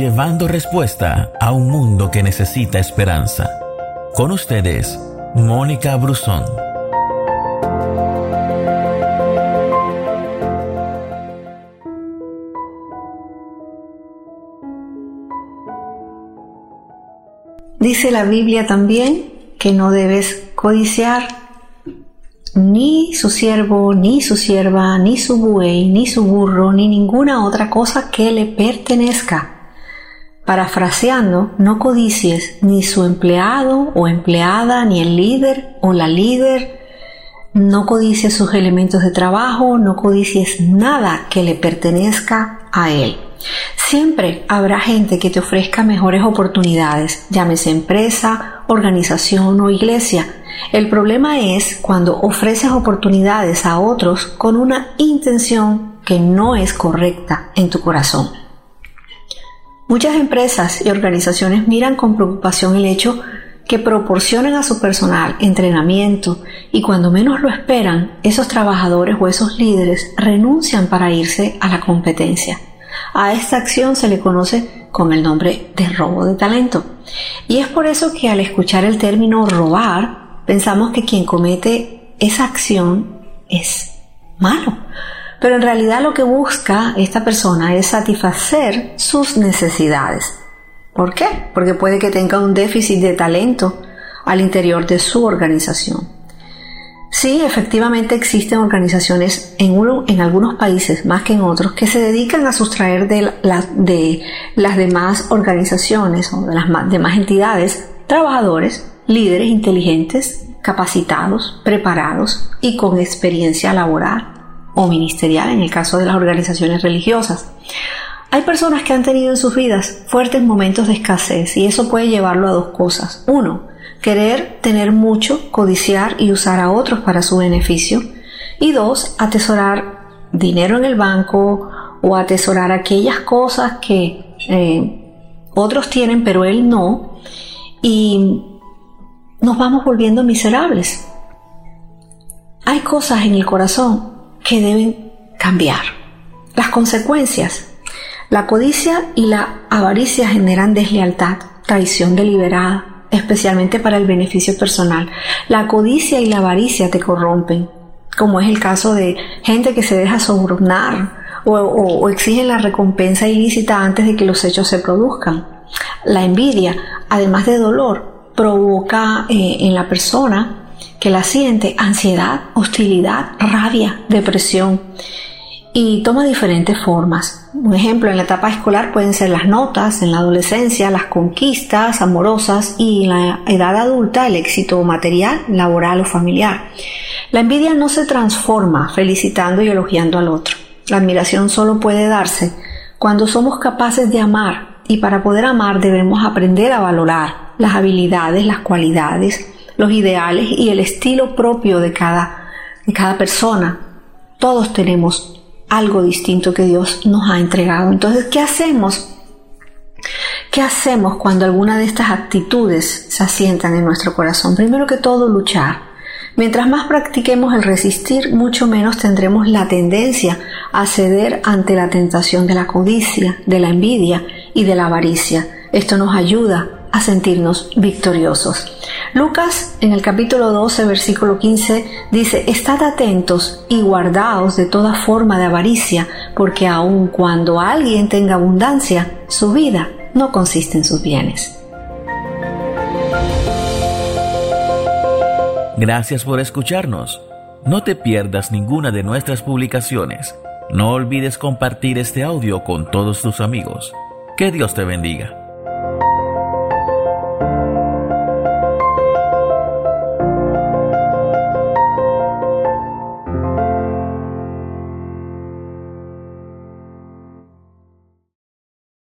llevando respuesta a un mundo que necesita esperanza. Con ustedes, Mónica Brusón. Dice la Biblia también que no debes codiciar ni su siervo, ni su sierva, ni su buey, ni su burro, ni ninguna otra cosa que le pertenezca. Parafraseando, no codicies ni su empleado o empleada, ni el líder o la líder, no codicies sus elementos de trabajo, no codicies nada que le pertenezca a él. Siempre habrá gente que te ofrezca mejores oportunidades, llámese empresa, organización o iglesia. El problema es cuando ofreces oportunidades a otros con una intención que no es correcta en tu corazón. Muchas empresas y organizaciones miran con preocupación el hecho que proporcionen a su personal entrenamiento y cuando menos lo esperan, esos trabajadores o esos líderes renuncian para irse a la competencia. A esta acción se le conoce con el nombre de robo de talento. Y es por eso que al escuchar el término robar, pensamos que quien comete esa acción es malo. Pero en realidad lo que busca esta persona es satisfacer sus necesidades. ¿Por qué? Porque puede que tenga un déficit de talento al interior de su organización. Sí, efectivamente existen organizaciones en, algunos países más que en otros que se dedican a sustraer de, de las demás organizaciones o de las demás entidades trabajadores, líderes inteligentes, capacitados, preparados y con experiencia laboral o ministerial en el caso de las organizaciones religiosas. Hay personas que han tenido en sus vidas fuertes momentos de escasez y eso puede llevarlo a dos cosas. Uno, querer tener mucho, codiciar y usar a otros para su beneficio. Y dos, atesorar dinero en el banco o atesorar aquellas cosas que eh, otros tienen pero él no. Y nos vamos volviendo miserables. Hay cosas en el corazón que deben cambiar. Las consecuencias. La codicia y la avaricia generan deslealtad, traición deliberada, especialmente para el beneficio personal. La codicia y la avaricia te corrompen, como es el caso de gente que se deja sobornar o, exige la recompensa ilícita antes de que los hechos se produzcan. La envidia, además de dolor, provoca eh, en la persona que la siente ansiedad, hostilidad, rabia, depresión y toma diferentes formas. Un ejemplo, en la etapa escolar pueden ser las notas, en la adolescencia las conquistas amorosas y en la edad adulta el éxito material, laboral o familiar. La envidia no se transforma felicitando y elogiando al otro. La admiración solo puede darse cuando somos capaces de amar y para poder amar debemos aprender a valorar las habilidades, las cualidades, los ideales y el estilo propio de cada, de cada persona. Todos tenemos algo distinto que Dios nos ha entregado. Entonces, ¿qué hacemos? ¿Qué hacemos cuando alguna de estas actitudes se asientan en nuestro corazón? Primero que todo, luchar. Mientras más practiquemos el resistir, mucho menos tendremos la tendencia a ceder ante la tentación de la codicia, de la envidia y de la avaricia. Esto nos ayuda a sentirnos victoriosos. Lucas en el capítulo 12, versículo 15 dice, Estad atentos y guardaos de toda forma de avaricia, porque aun cuando alguien tenga abundancia, su vida no consiste en sus bienes. Gracias por escucharnos. No te pierdas ninguna de nuestras publicaciones. No olvides compartir este audio con todos tus amigos. Que Dios te bendiga.